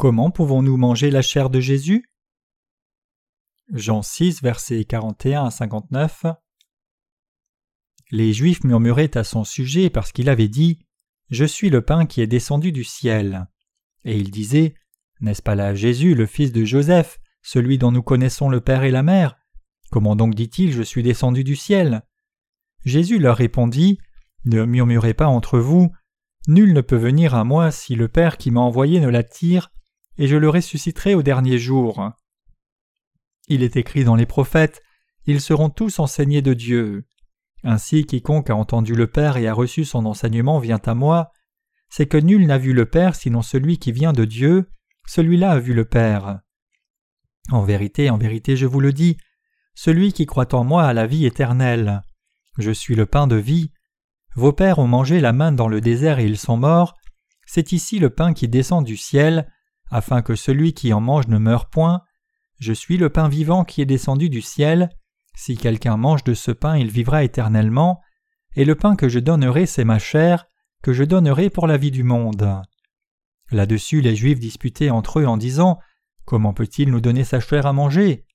Comment pouvons-nous manger la chair de Jésus? Jean 6, versets 41 à 59 Les Juifs murmuraient à son sujet parce qu'il avait dit Je suis le pain qui est descendu du ciel. Et il disait N'est-ce pas là Jésus, le fils de Joseph, celui dont nous connaissons le Père et la Mère? Comment donc dit-il Je suis descendu du ciel? Jésus leur répondit Ne murmurez pas entre vous, nul ne peut venir à moi si le Père qui m'a envoyé ne l'attire, et je le ressusciterai au dernier jour. Il est écrit dans les prophètes Ils seront tous enseignés de Dieu. Ainsi quiconque a entendu le Père et a reçu son enseignement vient à moi, c'est que nul n'a vu le Père sinon celui qui vient de Dieu, celui-là a vu le Père. En vérité, en vérité, je vous le dis, celui qui croit en moi a la vie éternelle. Je suis le pain de vie. Vos pères ont mangé la manne dans le désert et ils sont morts. C'est ici le pain qui descend du ciel, afin que celui qui en mange ne meure point. Je suis le pain vivant qui est descendu du ciel. Si quelqu'un mange de ce pain, il vivra éternellement. Et le pain que je donnerai, c'est ma chair, que je donnerai pour la vie du monde. Là-dessus, les Juifs disputaient entre eux en disant Comment peut-il nous donner sa chair à manger?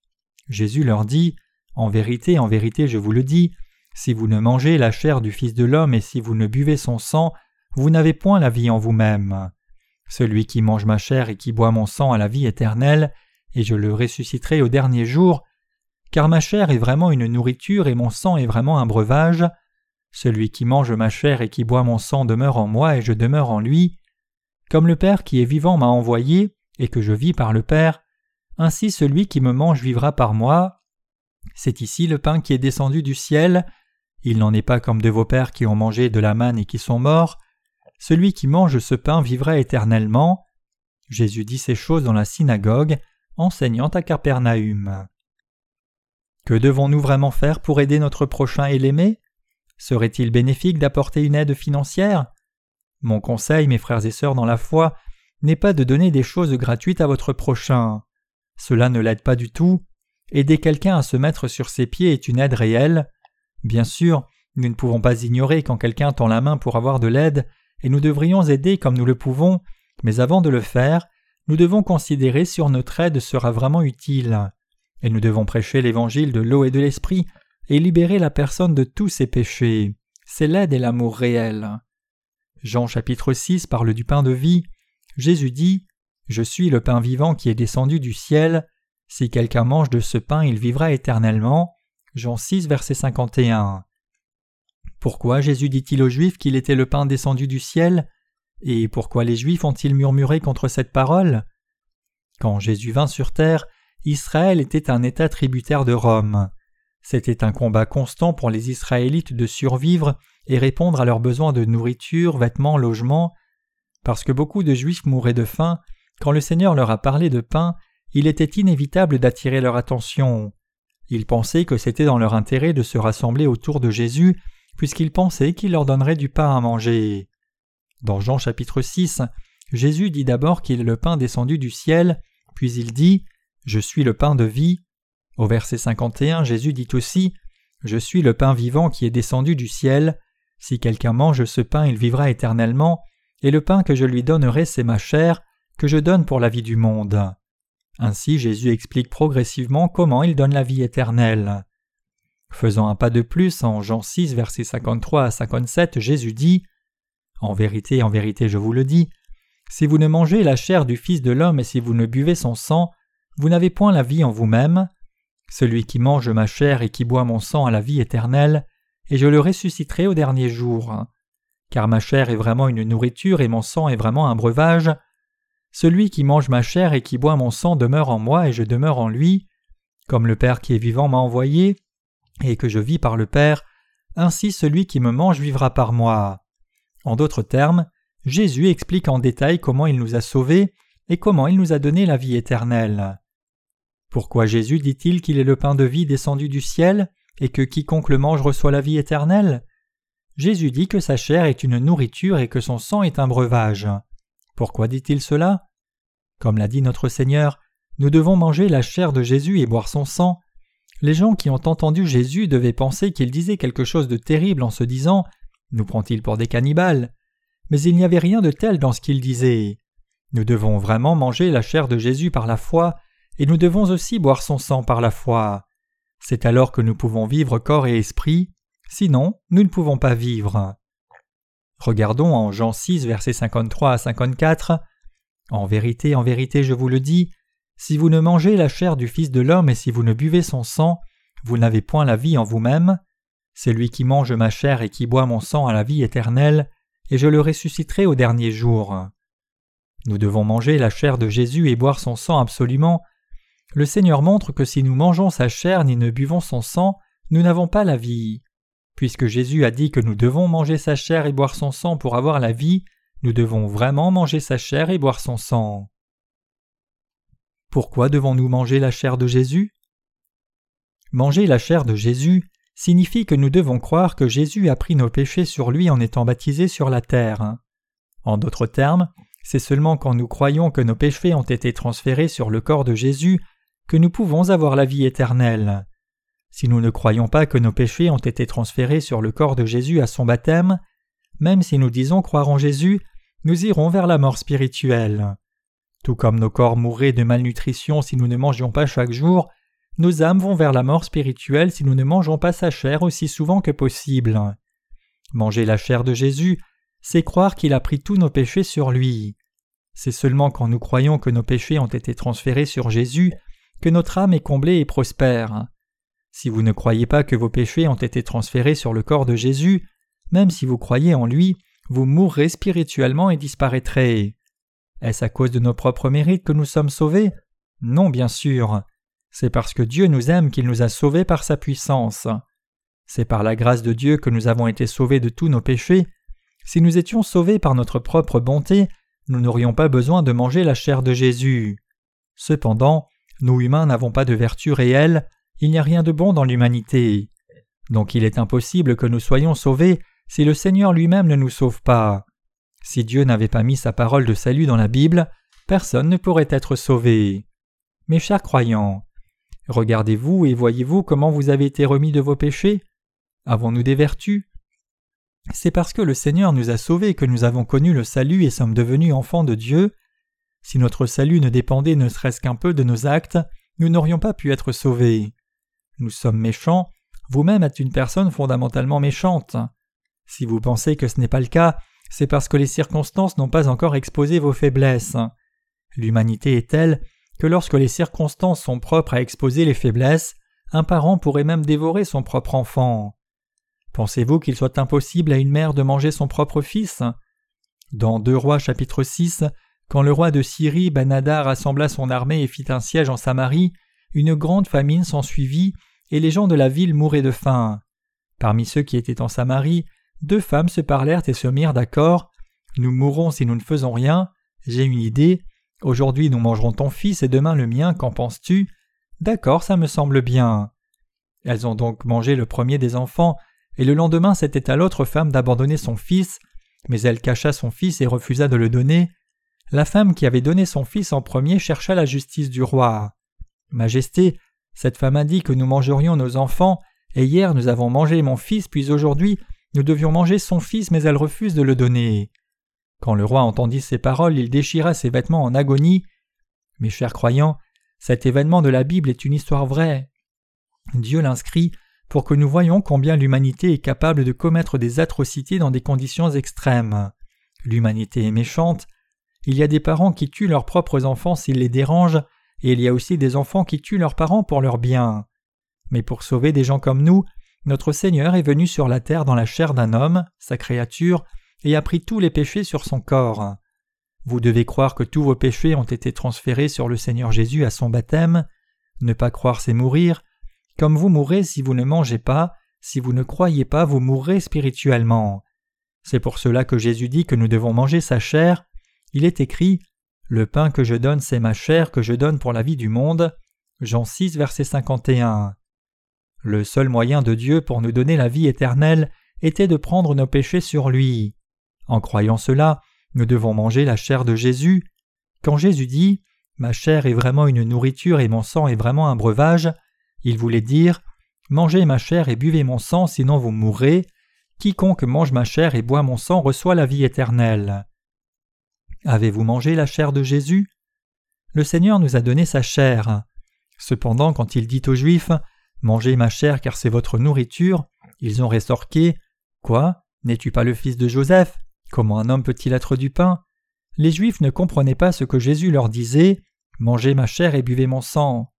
Jésus leur dit En vérité, en vérité, je vous le dis, si vous ne mangez la chair du Fils de l'homme et si vous ne buvez son sang, vous n'avez point la vie en vous-même. Celui qui mange ma chair et qui boit mon sang a la vie éternelle, et je le ressusciterai au dernier jour, car ma chair est vraiment une nourriture et mon sang est vraiment un breuvage. Celui qui mange ma chair et qui boit mon sang demeure en moi et je demeure en lui. Comme le Père qui est vivant m'a envoyé, et que je vis par le Père, ainsi celui qui me mange vivra par moi. C'est ici le pain qui est descendu du ciel. Il n'en est pas comme de vos pères qui ont mangé de la manne et qui sont morts. Celui qui mange ce pain vivra éternellement. Jésus dit ces choses dans la synagogue, enseignant à Capernaum. Que devons-nous vraiment faire pour aider notre prochain et l'aimer? Serait-il bénéfique d'apporter une aide financière? Mon conseil, mes frères et sœurs dans la foi, n'est pas de donner des choses gratuites à votre prochain. Cela ne l'aide pas du tout. Aider quelqu'un à se mettre sur ses pieds est une aide réelle. Bien sûr, nous ne pouvons pas ignorer quand quelqu'un tend la main pour avoir de l'aide, et nous devrions aider comme nous le pouvons, mais avant de le faire, nous devons considérer si notre aide sera vraiment utile. Et nous devons prêcher l'évangile de l'eau et de l'esprit et libérer la personne de tous ses péchés. C'est l'aide et l'amour réel. Jean chapitre 6 parle du pain de vie. Jésus dit Je suis le pain vivant qui est descendu du ciel. Si quelqu'un mange de ce pain, il vivra éternellement. Jean 6, verset 51. Pourquoi Jésus dit-il aux Juifs qu'il était le pain descendu du ciel? Et pourquoi les Juifs ont-ils murmuré contre cette parole? Quand Jésus vint sur terre, Israël était un État tributaire de Rome. C'était un combat constant pour les Israélites de survivre et répondre à leurs besoins de nourriture, vêtements, logements. Parce que beaucoup de Juifs mouraient de faim, quand le Seigneur leur a parlé de pain, il était inévitable d'attirer leur attention. Ils pensaient que c'était dans leur intérêt de se rassembler autour de Jésus, puisqu'ils pensaient qu'il leur donnerait du pain à manger. Dans Jean chapitre 6, Jésus dit d'abord qu'il est le pain descendu du ciel, puis il dit Je suis le pain de vie. Au verset 51, Jésus dit aussi Je suis le pain vivant qui est descendu du ciel. Si quelqu'un mange ce pain, il vivra éternellement et le pain que je lui donnerai, c'est ma chair, que je donne pour la vie du monde. Ainsi Jésus explique progressivement comment il donne la vie éternelle. Faisant un pas de plus, en Jean 6, versets 53 à 57, Jésus dit En vérité, en vérité, je vous le dis, si vous ne mangez la chair du Fils de l'homme et si vous ne buvez son sang, vous n'avez point la vie en vous-même. Celui qui mange ma chair et qui boit mon sang a la vie éternelle, et je le ressusciterai au dernier jour car ma chair est vraiment une nourriture et mon sang est vraiment un breuvage. Celui qui mange ma chair et qui boit mon sang demeure en moi et je demeure en lui. Comme le Père qui est vivant m'a envoyé, et que je vis par le Père, ainsi celui qui me mange vivra par moi. En d'autres termes, Jésus explique en détail comment il nous a sauvés et comment il nous a donné la vie éternelle. Pourquoi Jésus dit-il qu'il est le pain de vie descendu du ciel et que quiconque le mange reçoit la vie éternelle? Jésus dit que sa chair est une nourriture et que son sang est un breuvage. Pourquoi dit-il cela? Comme l'a dit notre Seigneur, nous devons manger la chair de Jésus et boire son sang. Les gens qui ont entendu Jésus devaient penser qu'il disait quelque chose de terrible en se disant Nous prend-il pour des cannibales? Mais il n'y avait rien de tel dans ce qu'il disait. Nous devons vraiment manger la chair de Jésus par la foi, et nous devons aussi boire son sang par la foi. C'est alors que nous pouvons vivre corps et esprit, sinon nous ne pouvons pas vivre. Regardons en Jean 6, versets 53 à 54. En vérité, en vérité, je vous le dis, si vous ne mangez la chair du Fils de l'homme et si vous ne buvez son sang, vous n'avez point la vie en vous-même. Celui qui mange ma chair et qui boit mon sang a la vie éternelle, et je le ressusciterai au dernier jour. Nous devons manger la chair de Jésus et boire son sang absolument. Le Seigneur montre que si nous mangeons sa chair ni ne buvons son sang, nous n'avons pas la vie. Puisque Jésus a dit que nous devons manger sa chair et boire son sang pour avoir la vie, nous devons vraiment manger sa chair et boire son sang. Pourquoi devons-nous manger la chair de Jésus? Manger la chair de Jésus signifie que nous devons croire que Jésus a pris nos péchés sur lui en étant baptisé sur la terre. En d'autres termes, c'est seulement quand nous croyons que nos péchés ont été transférés sur le corps de Jésus que nous pouvons avoir la vie éternelle. Si nous ne croyons pas que nos péchés ont été transférés sur le corps de Jésus à son baptême, même si nous disons croire en Jésus, nous irons vers la mort spirituelle. Tout comme nos corps mourraient de malnutrition si nous ne mangions pas chaque jour, nos âmes vont vers la mort spirituelle si nous ne mangeons pas sa chair aussi souvent que possible. Manger la chair de Jésus, c'est croire qu'il a pris tous nos péchés sur lui. C'est seulement quand nous croyons que nos péchés ont été transférés sur Jésus que notre âme est comblée et prospère. Si vous ne croyez pas que vos péchés ont été transférés sur le corps de Jésus, même si vous croyez en lui, vous mourrez spirituellement et disparaîtrez. Est-ce à cause de nos propres mérites que nous sommes sauvés? Non, bien sûr. C'est parce que Dieu nous aime qu'il nous a sauvés par sa puissance. C'est par la grâce de Dieu que nous avons été sauvés de tous nos péchés. Si nous étions sauvés par notre propre bonté, nous n'aurions pas besoin de manger la chair de Jésus. Cependant, nous humains n'avons pas de vertu réelle, il n'y a rien de bon dans l'humanité. Donc il est impossible que nous soyons sauvés si le Seigneur lui-même ne nous sauve pas. Si Dieu n'avait pas mis sa parole de salut dans la Bible, personne ne pourrait être sauvé. Mes chers croyants, regardez-vous et voyez-vous comment vous avez été remis de vos péchés? Avons-nous des vertus? C'est parce que le Seigneur nous a sauvés que nous avons connu le salut et sommes devenus enfants de Dieu. Si notre salut ne dépendait ne serait-ce qu'un peu de nos actes, nous n'aurions pas pu être sauvés. Nous sommes méchants, vous-même êtes une personne fondamentalement méchante. Si vous pensez que ce n'est pas le cas, c'est parce que les circonstances n'ont pas encore exposé vos faiblesses. L'humanité est telle que lorsque les circonstances sont propres à exposer les faiblesses, un parent pourrait même dévorer son propre enfant. Pensez-vous qu'il soit impossible à une mère de manger son propre fils? Dans Deux Rois chapitre 6, quand le roi de Syrie Banada rassembla son armée et fit un siège en Samarie, une grande famine s'ensuivit, et les gens de la ville mouraient de faim. Parmi ceux qui étaient en Samarie, deux femmes se parlèrent et se mirent d'accord. Nous mourrons si nous ne faisons rien. J'ai une idée. Aujourd'hui nous mangerons ton fils et demain le mien, qu'en penses-tu? D'accord, ça me semble bien. Elles ont donc mangé le premier des enfants, et le lendemain c'était à l'autre femme d'abandonner son fils, mais elle cacha son fils et refusa de le donner. La femme qui avait donné son fils en premier chercha la justice du roi. Majesté, cette femme a dit que nous mangerions nos enfants, et hier nous avons mangé mon fils, puis aujourd'hui nous devions manger son fils, mais elle refuse de le donner. Quand le roi entendit ces paroles, il déchira ses vêtements en agonie. Mes chers croyants, cet événement de la Bible est une histoire vraie. Dieu l'inscrit pour que nous voyions combien l'humanité est capable de commettre des atrocités dans des conditions extrêmes. L'humanité est méchante. Il y a des parents qui tuent leurs propres enfants s'ils les dérangent, et il y a aussi des enfants qui tuent leurs parents pour leur bien. Mais pour sauver des gens comme nous, notre Seigneur est venu sur la terre dans la chair d'un homme, sa créature, et a pris tous les péchés sur son corps. Vous devez croire que tous vos péchés ont été transférés sur le Seigneur Jésus à son baptême. Ne pas croire, c'est mourir. Comme vous mourrez si vous ne mangez pas, si vous ne croyez pas, vous mourrez spirituellement. C'est pour cela que Jésus dit que nous devons manger sa chair. Il est écrit le pain que je donne, c'est ma chair que je donne pour la vie du monde. Jean 6, verset 51. Le seul moyen de Dieu pour nous donner la vie éternelle était de prendre nos péchés sur lui. En croyant cela, nous devons manger la chair de Jésus. Quand Jésus dit Ma chair est vraiment une nourriture et mon sang est vraiment un breuvage, il voulait dire Mangez ma chair et buvez mon sang, sinon vous mourrez. Quiconque mange ma chair et boit mon sang reçoit la vie éternelle. Avez-vous mangé la chair de Jésus? Le Seigneur nous a donné sa chair. Cependant, quand il dit aux Juifs Mangez ma chair car c'est votre nourriture, ils ont restorqué Quoi? N'es-tu pas le fils de Joseph? Comment un homme peut-il être du pain? Les Juifs ne comprenaient pas ce que Jésus leur disait. Mangez ma chair et buvez mon sang.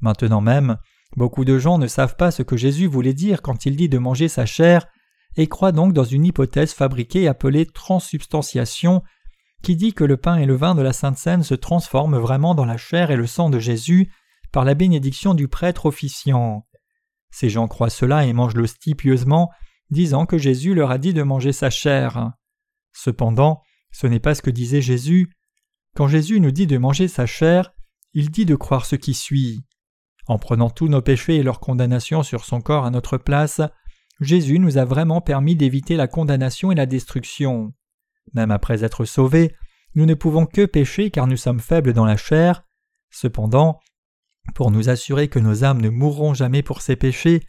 Maintenant même, beaucoup de gens ne savent pas ce que Jésus voulait dire quand il dit de manger sa chair et croient donc dans une hypothèse fabriquée appelée transsubstantiation qui dit que le pain et le vin de la Sainte Seine se transforment vraiment dans la chair et le sang de Jésus par la bénédiction du prêtre officiant. Ces gens croient cela et mangent l'hostie pieusement, disant que Jésus leur a dit de manger sa chair. Cependant, ce n'est pas ce que disait Jésus. Quand Jésus nous dit de manger sa chair, il dit de croire ce qui suit. En prenant tous nos péchés et leur condamnation sur son corps à notre place, Jésus nous a vraiment permis d'éviter la condamnation et la destruction. Même après être sauvés, nous ne pouvons que pécher car nous sommes faibles dans la chair. Cependant, pour nous assurer que nos âmes ne mourront jamais pour ces péchés,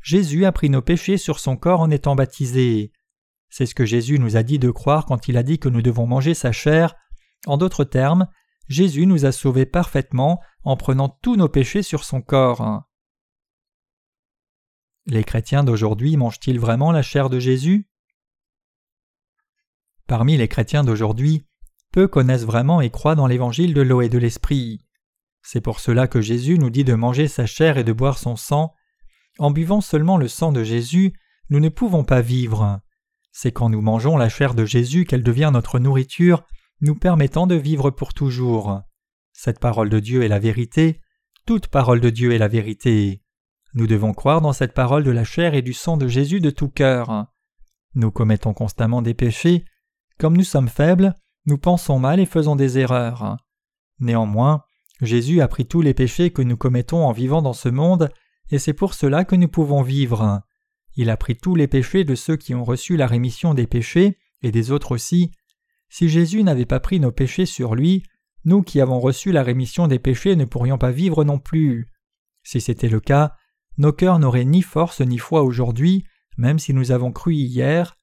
Jésus a pris nos péchés sur son corps en étant baptisé. C'est ce que Jésus nous a dit de croire quand il a dit que nous devons manger sa chair. En d'autres termes, Jésus nous a sauvés parfaitement en prenant tous nos péchés sur son corps. Les chrétiens d'aujourd'hui mangent-ils vraiment la chair de Jésus? Parmi les chrétiens d'aujourd'hui, peu connaissent vraiment et croient dans l'évangile de l'eau et de l'esprit. C'est pour cela que Jésus nous dit de manger sa chair et de boire son sang. En buvant seulement le sang de Jésus, nous ne pouvons pas vivre. C'est quand nous mangeons la chair de Jésus qu'elle devient notre nourriture, nous permettant de vivre pour toujours. Cette parole de Dieu est la vérité, toute parole de Dieu est la vérité. Nous devons croire dans cette parole de la chair et du sang de Jésus de tout cœur. Nous commettons constamment des péchés. Comme nous sommes faibles, nous pensons mal et faisons des erreurs. Néanmoins, Jésus a pris tous les péchés que nous commettons en vivant dans ce monde, et c'est pour cela que nous pouvons vivre. Il a pris tous les péchés de ceux qui ont reçu la rémission des péchés, et des autres aussi. Si Jésus n'avait pas pris nos péchés sur lui, nous qui avons reçu la rémission des péchés ne pourrions pas vivre non plus. Si c'était le cas, nos cœurs n'auraient ni force ni foi aujourd'hui, même si nous avons cru hier.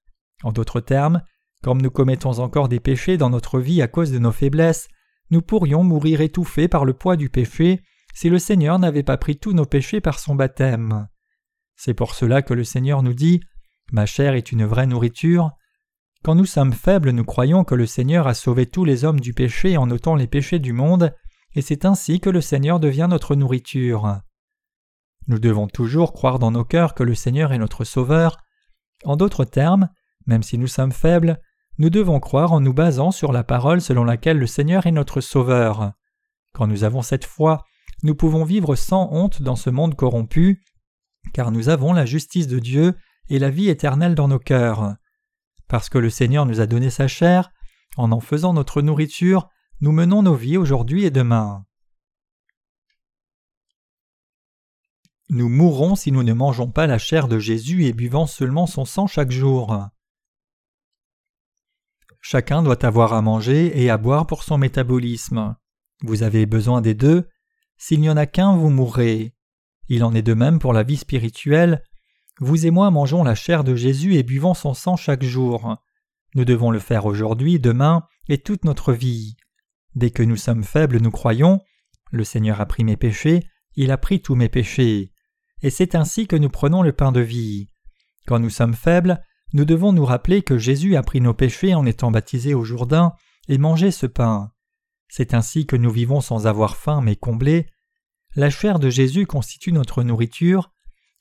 En d'autres termes, comme nous commettons encore des péchés dans notre vie à cause de nos faiblesses, nous pourrions mourir étouffés par le poids du péché si le Seigneur n'avait pas pris tous nos péchés par son baptême. C'est pour cela que le Seigneur nous dit Ma chair est une vraie nourriture. Quand nous sommes faibles, nous croyons que le Seigneur a sauvé tous les hommes du péché en ôtant les péchés du monde, et c'est ainsi que le Seigneur devient notre nourriture. Nous devons toujours croire dans nos cœurs que le Seigneur est notre Sauveur. En d'autres termes, même si nous sommes faibles, nous devons croire en nous basant sur la parole selon laquelle le Seigneur est notre Sauveur. Quand nous avons cette foi, nous pouvons vivre sans honte dans ce monde corrompu, car nous avons la justice de Dieu et la vie éternelle dans nos cœurs. Parce que le Seigneur nous a donné sa chair, en en faisant notre nourriture, nous menons nos vies aujourd'hui et demain. Nous mourrons si nous ne mangeons pas la chair de Jésus et buvons seulement son sang chaque jour. Chacun doit avoir à manger et à boire pour son métabolisme. Vous avez besoin des deux. S'il n'y en a qu'un, vous mourrez. Il en est de même pour la vie spirituelle. Vous et moi mangeons la chair de Jésus et buvons son sang chaque jour. Nous devons le faire aujourd'hui, demain et toute notre vie. Dès que nous sommes faibles, nous croyons Le Seigneur a pris mes péchés, il a pris tous mes péchés. Et c'est ainsi que nous prenons le pain de vie. Quand nous sommes faibles, nous devons nous rappeler que Jésus a pris nos péchés en étant baptisé au Jourdain et mangé ce pain. C'est ainsi que nous vivons sans avoir faim mais comblés. La chair de Jésus constitue notre nourriture.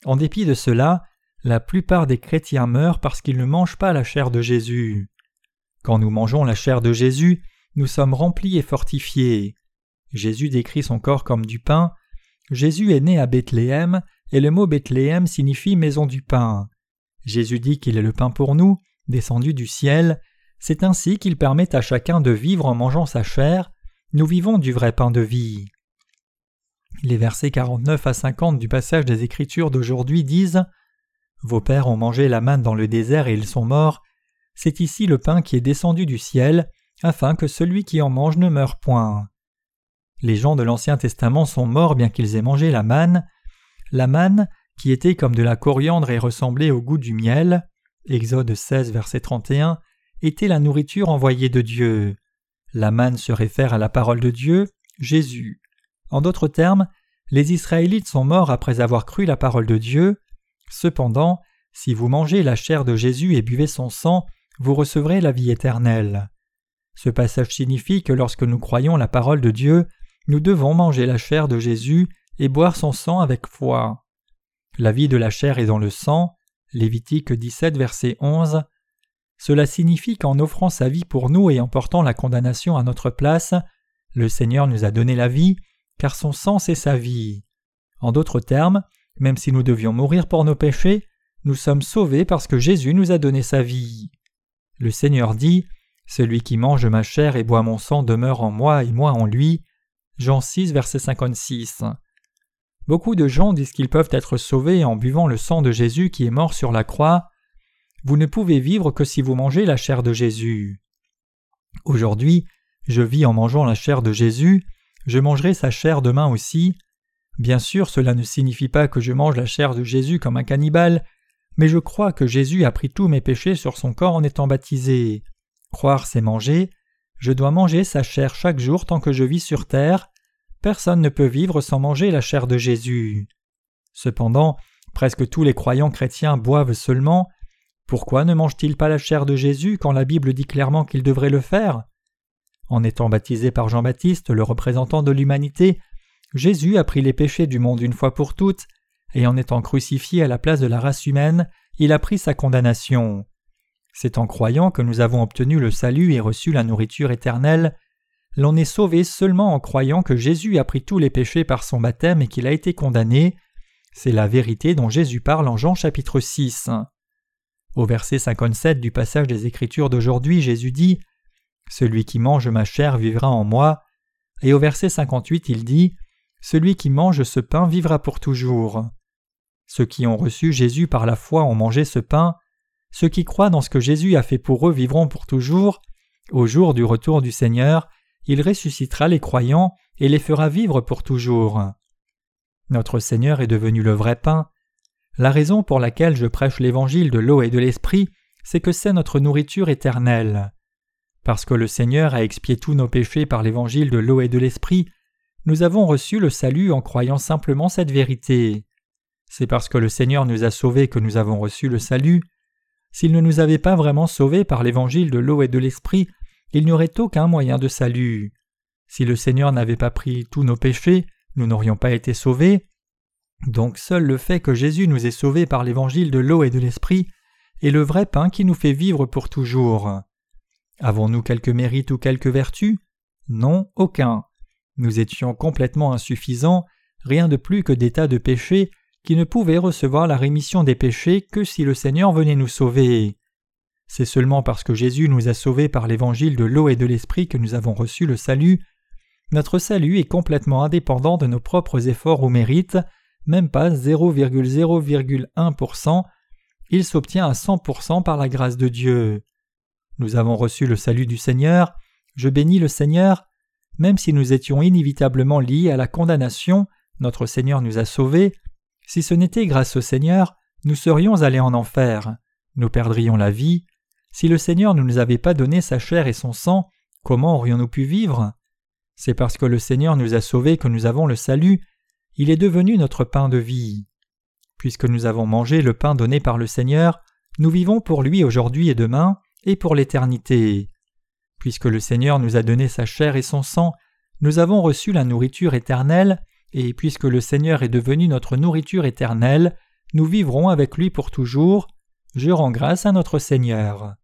En dépit de cela, la plupart des chrétiens meurent parce qu'ils ne mangent pas la chair de Jésus. Quand nous mangeons la chair de Jésus, nous sommes remplis et fortifiés. Jésus décrit son corps comme du pain. Jésus est né à Bethléem, et le mot Bethléem signifie maison du pain. Jésus dit qu'il est le pain pour nous, descendu du ciel. C'est ainsi qu'il permet à chacun de vivre en mangeant sa chair. Nous vivons du vrai pain de vie. Les versets 49 à 50 du passage des Écritures d'aujourd'hui disent Vos pères ont mangé la manne dans le désert et ils sont morts. C'est ici le pain qui est descendu du ciel, afin que celui qui en mange ne meure point. Les gens de l'Ancien Testament sont morts bien qu'ils aient mangé la manne. La manne, qui était comme de la coriandre et ressemblait au goût du miel, Exode 16, verset 31, était la nourriture envoyée de Dieu. La manne se réfère à la parole de Dieu, Jésus. En d'autres termes, les Israélites sont morts après avoir cru la parole de Dieu. Cependant, si vous mangez la chair de Jésus et buvez son sang, vous recevrez la vie éternelle. Ce passage signifie que lorsque nous croyons la parole de Dieu, nous devons manger la chair de Jésus et boire son sang avec foi. La vie de la chair est dans le sang. Lévitique 17, verset 11. Cela signifie qu'en offrant sa vie pour nous et en portant la condamnation à notre place, le Seigneur nous a donné la vie, car son sang c'est sa vie. En d'autres termes, même si nous devions mourir pour nos péchés, nous sommes sauvés parce que Jésus nous a donné sa vie. Le Seigneur dit Celui qui mange ma chair et boit mon sang demeure en moi et moi en lui. Jean 6, verset 56. Beaucoup de gens disent qu'ils peuvent être sauvés en buvant le sang de Jésus qui est mort sur la croix. Vous ne pouvez vivre que si vous mangez la chair de Jésus. Aujourd'hui, je vis en mangeant la chair de Jésus, je mangerai sa chair demain aussi. Bien sûr, cela ne signifie pas que je mange la chair de Jésus comme un cannibale, mais je crois que Jésus a pris tous mes péchés sur son corps en étant baptisé. Croire, c'est manger. Je dois manger sa chair chaque jour tant que je vis sur terre. Personne ne peut vivre sans manger la chair de Jésus. Cependant, presque tous les croyants chrétiens boivent seulement. Pourquoi ne mangent-ils pas la chair de Jésus quand la Bible dit clairement qu'ils devraient le faire? En étant baptisé par Jean-Baptiste, le représentant de l'humanité, Jésus a pris les péchés du monde une fois pour toutes, et en étant crucifié à la place de la race humaine, il a pris sa condamnation. C'est en croyant que nous avons obtenu le salut et reçu la nourriture éternelle l'on est sauvé seulement en croyant que Jésus a pris tous les péchés par son baptême et qu'il a été condamné. C'est la vérité dont Jésus parle en Jean chapitre 6. Au verset 57 du passage des Écritures d'aujourd'hui, Jésus dit Celui qui mange ma chair vivra en moi. Et au verset 58, il dit Celui qui mange ce pain vivra pour toujours. Ceux qui ont reçu Jésus par la foi ont mangé ce pain. Ceux qui croient dans ce que Jésus a fait pour eux vivront pour toujours. Au jour du retour du Seigneur, il ressuscitera les croyants et les fera vivre pour toujours. Notre Seigneur est devenu le vrai pain. La raison pour laquelle je prêche l'évangile de l'eau et de l'esprit, c'est que c'est notre nourriture éternelle. Parce que le Seigneur a expié tous nos péchés par l'évangile de l'eau et de l'esprit, nous avons reçu le salut en croyant simplement cette vérité. C'est parce que le Seigneur nous a sauvés que nous avons reçu le salut. S'il ne nous avait pas vraiment sauvés par l'évangile de l'eau et de l'esprit, il n'y aurait aucun moyen de salut. Si le Seigneur n'avait pas pris tous nos péchés, nous n'aurions pas été sauvés. Donc seul le fait que Jésus nous ait sauvés par l'évangile de l'eau et de l'esprit est le vrai pain qui nous fait vivre pour toujours. Avons-nous quelque mérite ou quelque vertu? Non, aucun. Nous étions complètement insuffisants, rien de plus que des tas de péchés qui ne pouvaient recevoir la rémission des péchés que si le Seigneur venait nous sauver. C'est seulement parce que Jésus nous a sauvés par l'évangile de l'eau et de l'esprit que nous avons reçu le salut. Notre salut est complètement indépendant de nos propres efforts ou mérites, même pas 0,0,1%. Il s'obtient à 100% par la grâce de Dieu. Nous avons reçu le salut du Seigneur. Je bénis le Seigneur. Même si nous étions inévitablement liés à la condamnation, notre Seigneur nous a sauvés. Si ce n'était grâce au Seigneur, nous serions allés en enfer. Nous perdrions la vie. Si le Seigneur ne nous avait pas donné sa chair et son sang, comment aurions-nous pu vivre? C'est parce que le Seigneur nous a sauvés que nous avons le salut, il est devenu notre pain de vie. Puisque nous avons mangé le pain donné par le Seigneur, nous vivons pour lui aujourd'hui et demain, et pour l'éternité. Puisque le Seigneur nous a donné sa chair et son sang, nous avons reçu la nourriture éternelle, et puisque le Seigneur est devenu notre nourriture éternelle, nous vivrons avec lui pour toujours. Je rends grâce à notre Seigneur.